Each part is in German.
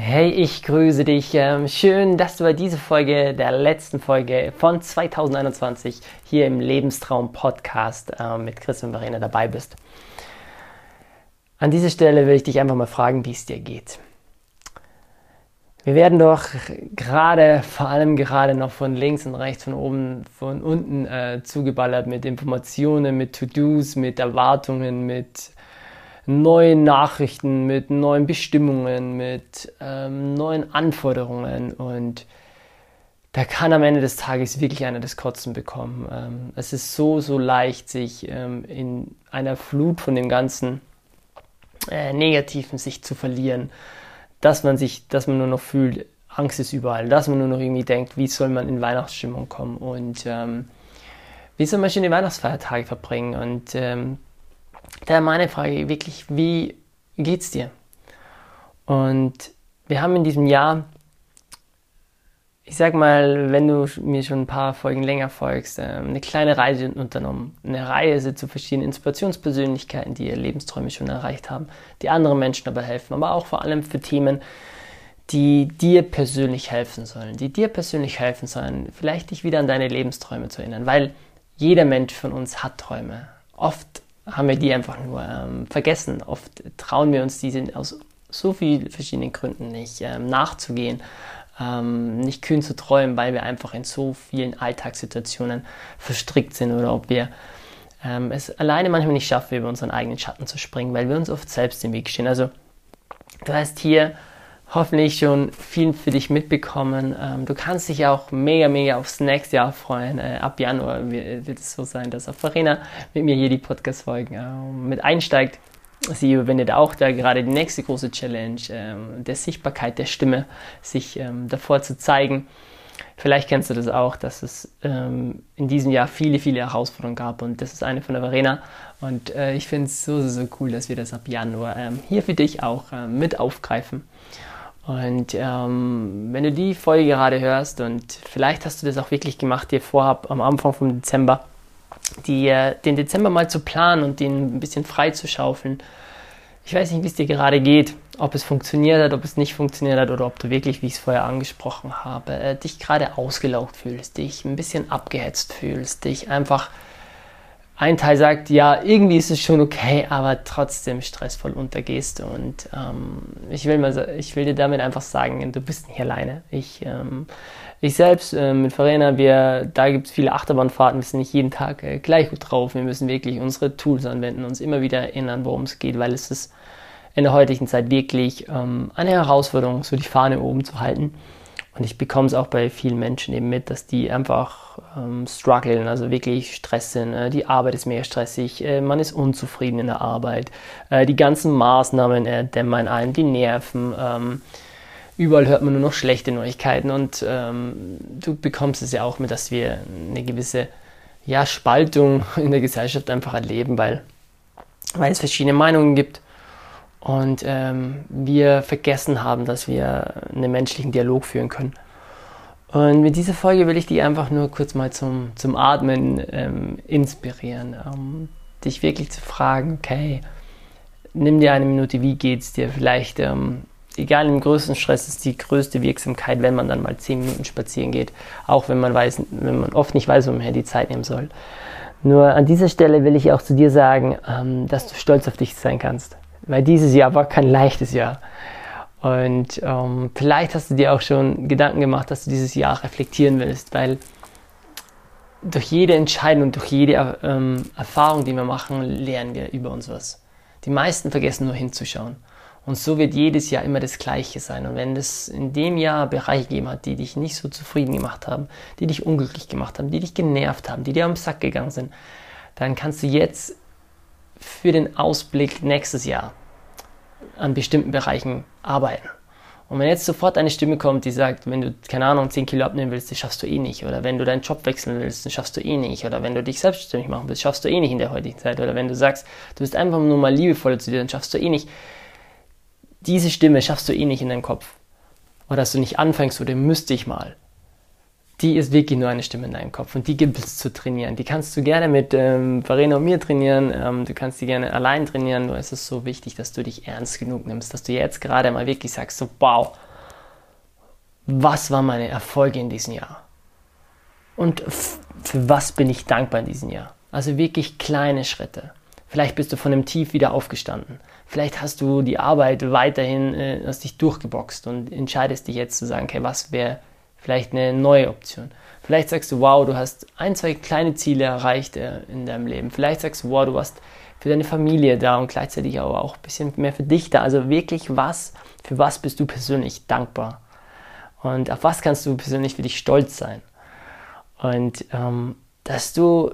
Hey, ich grüße dich. Ähm, schön, dass du bei dieser Folge, der letzten Folge von 2021 hier im Lebenstraum Podcast äh, mit Chris und Verena dabei bist. An dieser Stelle will ich dich einfach mal fragen, wie es dir geht. Wir werden doch gerade, vor allem gerade noch von links und rechts, von oben, von unten äh, zugeballert mit Informationen, mit To-Dos, mit Erwartungen, mit neuen Nachrichten, mit neuen Bestimmungen, mit ähm, neuen Anforderungen. Und da kann am Ende des Tages wirklich einer das Kotzen bekommen. Ähm, es ist so, so leicht, sich ähm, in einer Flut von dem ganzen äh, Negativen sich zu verlieren, dass man sich, dass man nur noch fühlt, Angst ist überall, dass man nur noch irgendwie denkt, wie soll man in Weihnachtsstimmung kommen. Und ähm, wie soll man schon die Weihnachtsfeiertage verbringen? Und ähm, Daher meine Frage wirklich, wie geht's dir? Und wir haben in diesem Jahr, ich sag mal, wenn du mir schon ein paar Folgen länger folgst, ähm, eine kleine Reise unternommen. Eine Reise zu verschiedenen Inspirationspersönlichkeiten, die ihre Lebensträume schon erreicht haben, die anderen Menschen dabei helfen, aber auch vor allem für Themen, die dir persönlich helfen sollen, die dir persönlich helfen sollen, vielleicht dich wieder an deine Lebensträume zu erinnern, weil jeder Mensch von uns hat Träume. Oft haben wir die einfach nur ähm, vergessen. Oft trauen wir uns diese aus so vielen verschiedenen Gründen nicht ähm, nachzugehen, ähm, nicht kühn zu träumen, weil wir einfach in so vielen Alltagssituationen verstrickt sind oder ob wir ähm, es alleine manchmal nicht schaffen, über unseren eigenen Schatten zu springen, weil wir uns oft selbst im Weg stehen. Also du hast hier hoffentlich schon viel für dich mitbekommen. Ähm, du kannst dich auch mega, mega aufs nächste Jahr freuen. Äh, ab Januar wird es so sein, dass auch Verena mit mir hier die Podcast-Folgen äh, mit einsteigt. Sie überwindet auch da gerade die nächste große Challenge ähm, der Sichtbarkeit der Stimme, sich ähm, davor zu zeigen. Vielleicht kennst du das auch, dass es ähm, in diesem Jahr viele, viele Herausforderungen gab und das ist eine von der Verena. Und äh, ich finde es so, so, so cool, dass wir das ab Januar ähm, hier für dich auch äh, mit aufgreifen. Und ähm, wenn du die Folge gerade hörst und vielleicht hast du das auch wirklich gemacht, dir vorab am Anfang vom Dezember, die, den Dezember mal zu planen und den ein bisschen frei zu schaufeln. Ich weiß nicht, wie es dir gerade geht, ob es funktioniert hat, ob es nicht funktioniert hat oder ob du wirklich, wie ich es vorher angesprochen habe, äh, dich gerade ausgelaugt fühlst, dich ein bisschen abgehetzt fühlst, dich einfach ein Teil sagt, ja, irgendwie ist es schon okay, aber trotzdem stressvoll untergehst. Und ähm, ich, will mal, ich will dir damit einfach sagen, du bist nicht alleine. Ich, ähm, ich selbst äh, mit Verena, wir, da gibt es viele Achterbahnfahrten, wir sind nicht jeden Tag äh, gleich gut drauf. Wir müssen wirklich unsere Tools anwenden, uns immer wieder erinnern, worum es geht, weil es ist in der heutigen Zeit wirklich ähm, eine Herausforderung, so die Fahne oben zu halten. Und ich bekomme es auch bei vielen Menschen eben mit, dass die einfach ähm, strugglen, also wirklich Stress sind. Äh, die Arbeit ist mehr stressig, äh, man ist unzufrieden in der Arbeit. Äh, die ganzen Maßnahmen äh, dämmern ein, die Nerven. Ähm, überall hört man nur noch schlechte Neuigkeiten und ähm, du bekommst es ja auch mit, dass wir eine gewisse ja, Spaltung in der Gesellschaft einfach erleben, weil, weil es verschiedene Meinungen gibt und ähm, wir vergessen haben, dass wir einen menschlichen Dialog führen können. Und mit dieser Folge will ich dich einfach nur kurz mal zum, zum Atmen ähm, inspirieren, ähm, dich wirklich zu fragen, okay, nimm dir eine Minute, wie geht's dir? Vielleicht, ähm, egal im größten Stress ist die größte Wirksamkeit, wenn man dann mal zehn Minuten spazieren geht, auch wenn man weiß, wenn man oft nicht weiß, wo man die Zeit nehmen soll. Nur an dieser Stelle will ich auch zu dir sagen, ähm, dass du stolz auf dich sein kannst weil dieses Jahr war kein leichtes Jahr. Und ähm, vielleicht hast du dir auch schon Gedanken gemacht, dass du dieses Jahr reflektieren willst, weil durch jede Entscheidung durch jede ähm, Erfahrung, die wir machen, lernen wir über uns was. Die meisten vergessen nur hinzuschauen. Und so wird jedes Jahr immer das Gleiche sein. Und wenn es in dem Jahr Bereiche gegeben hat, die dich nicht so zufrieden gemacht haben, die dich unglücklich gemacht haben, die dich genervt haben, die dir am Sack gegangen sind, dann kannst du jetzt für den Ausblick nächstes Jahr an bestimmten Bereichen arbeiten. Und wenn jetzt sofort eine Stimme kommt, die sagt, wenn du, keine Ahnung, 10 Kilo abnehmen willst, das schaffst du eh nicht. Oder wenn du deinen Job wechseln willst, das schaffst du eh nicht. Oder wenn du dich selbstständig machen willst, schaffst du eh nicht in der heutigen Zeit. Oder wenn du sagst, du bist einfach nur mal liebevoller zu dir, dann schaffst du eh nicht. Diese Stimme schaffst du eh nicht in deinem Kopf. Oder dass du nicht anfängst oder müsste ich mal die ist wirklich nur eine Stimme in deinem Kopf und die gibt es zu trainieren. Die kannst du gerne mit ähm, Verena und mir trainieren, ähm, du kannst die gerne allein trainieren, nur ist es so wichtig, dass du dich ernst genug nimmst, dass du jetzt gerade mal wirklich sagst, so wow, was waren meine Erfolge in diesem Jahr? Und für was bin ich dankbar in diesem Jahr? Also wirklich kleine Schritte. Vielleicht bist du von dem Tief wieder aufgestanden. Vielleicht hast du die Arbeit weiterhin, äh, hast dich durchgeboxt und entscheidest dich jetzt zu sagen, okay, was wäre vielleicht eine neue Option. Vielleicht sagst du, wow, du hast ein, zwei kleine Ziele erreicht äh, in deinem Leben. Vielleicht sagst du, wow, du warst für deine Familie da und gleichzeitig aber auch ein bisschen mehr für dich da. Also wirklich was, für was bist du persönlich dankbar? Und auf was kannst du persönlich für dich stolz sein? Und ähm, dass du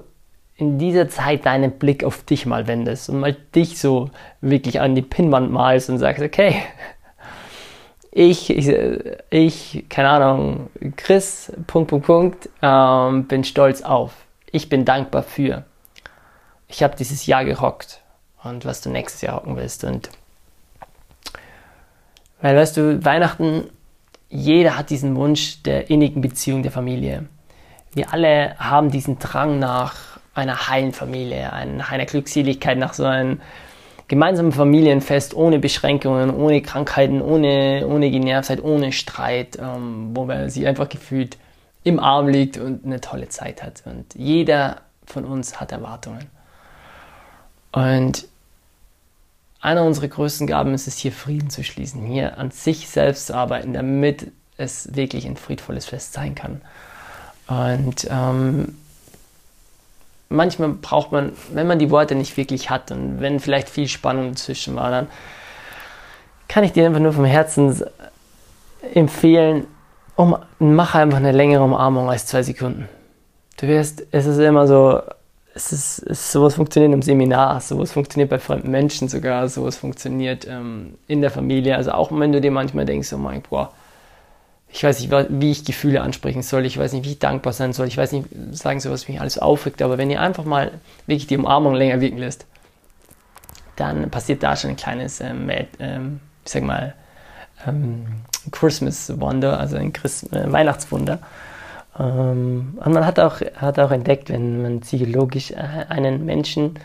in dieser Zeit deinen Blick auf dich mal wendest und mal dich so wirklich an die Pinnwand malst und sagst, okay, ich, ich, ich keine Ahnung, Chris, Punkt, Punkt, Punkt, ähm, bin stolz auf. Ich bin dankbar für. Ich habe dieses Jahr gerockt und was du nächstes Jahr rocken willst. Und weil, weißt du, Weihnachten, jeder hat diesen Wunsch der innigen Beziehung der Familie. Wir alle haben diesen Drang nach einer heilen Familie, einer Glückseligkeit, nach so einem gemeinsamen Familienfest ohne Beschränkungen, ohne Krankheiten, ohne, ohne Genervtheit, ohne Streit, ähm, wo man sich einfach gefühlt im Arm liegt und eine tolle Zeit hat. Und jeder von uns hat Erwartungen. Und einer unserer größten Gaben ist es, hier Frieden zu schließen, hier an sich selbst zu arbeiten, damit es wirklich ein friedvolles Fest sein kann. Und ähm, manchmal braucht man, wenn man die Worte nicht wirklich hat und wenn vielleicht viel Spannung dazwischen war, dann kann ich dir einfach nur vom Herzen empfehlen, um, mach einfach eine längere Umarmung als zwei Sekunden. Du wirst, es ist immer so, es ist, es, sowas funktioniert im Seminar, sowas funktioniert bei fremden Menschen sogar, sowas funktioniert ähm, in der Familie. Also auch wenn du dir manchmal denkst, oh mein Gott, ich weiß nicht, wie ich Gefühle ansprechen soll, ich weiß nicht, wie ich dankbar sein soll, ich weiß nicht, sagen soll, was mich alles aufregt, aber wenn ihr einfach mal wirklich die Umarmung länger wirken lässt, dann passiert da schon ein kleines, ähm, ähm, ich sag mal, ähm, Christmas Wonder, also ein Christ äh, Weihnachtswunder. Ähm, und man hat auch, hat auch entdeckt, wenn man psychologisch äh, einen Menschen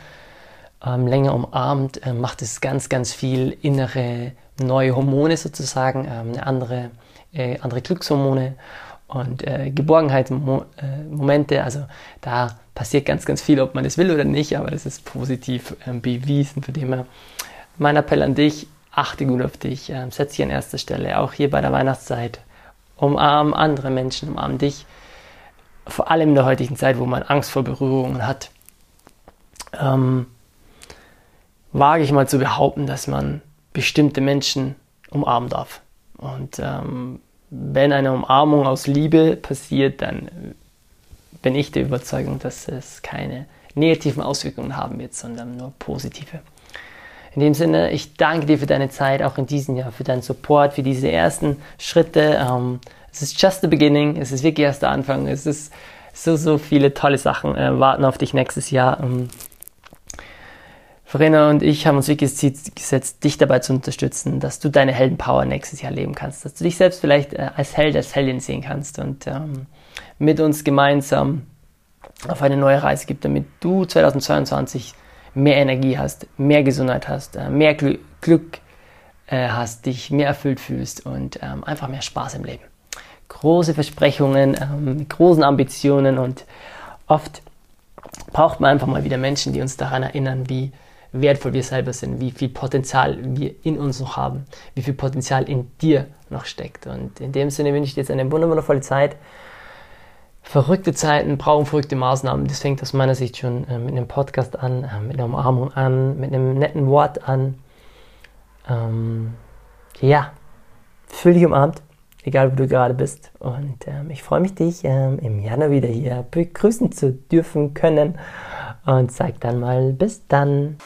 ähm, länger umarmt, äh, macht es ganz, ganz viel innere neue Hormone sozusagen, ähm, eine andere äh, andere Glückshormone und äh, Geborgenheitsmomente. Also da passiert ganz, ganz viel, ob man das will oder nicht, aber das ist positiv äh, bewiesen. Von dem her mein Appell an dich, achte gut auf dich, äh, setz dich an erster Stelle, auch hier bei der Weihnachtszeit. Umarm andere Menschen, umarm dich. Vor allem in der heutigen Zeit, wo man Angst vor Berührungen hat, ähm, wage ich mal zu behaupten, dass man bestimmte Menschen umarmen darf. Und ähm, wenn eine Umarmung aus Liebe passiert, dann bin ich der Überzeugung, dass es keine negativen Auswirkungen haben wird, sondern nur positive. In dem Sinne, ich danke dir für deine Zeit, auch in diesem Jahr, für deinen Support, für diese ersten Schritte. Ähm, es ist just the beginning, es ist wirklich erst der Anfang. Es ist so, so viele tolle Sachen äh, warten auf dich nächstes Jahr. Ähm, Verena und ich haben uns wirklich Ziel gesetzt, dich dabei zu unterstützen, dass du deine Heldenpower nächstes Jahr leben kannst, dass du dich selbst vielleicht äh, als Held, als Heldin sehen kannst und ähm, mit uns gemeinsam auf eine neue Reise gibt, damit du 2022 mehr Energie hast, mehr Gesundheit hast, äh, mehr Gl Glück äh, hast, dich mehr erfüllt fühlst und ähm, einfach mehr Spaß im Leben. Große Versprechungen, ähm, großen Ambitionen und oft braucht man einfach mal wieder Menschen, die uns daran erinnern, wie wertvoll wir selber sind, wie viel Potenzial wir in uns noch haben, wie viel Potenzial in dir noch steckt. Und in dem Sinne wünsche ich dir jetzt eine wundervolle Zeit. Verrückte Zeiten brauchen verrückte Maßnahmen. Das fängt aus meiner Sicht schon äh, mit einem Podcast an, äh, mit einer Umarmung an, mit einem netten Wort an. Ähm, ja, fühl dich umarmt, egal wo du gerade bist. Und ähm, ich freue mich, dich ähm, im Januar wieder hier begrüßen zu dürfen können. Und sag dann mal bis dann.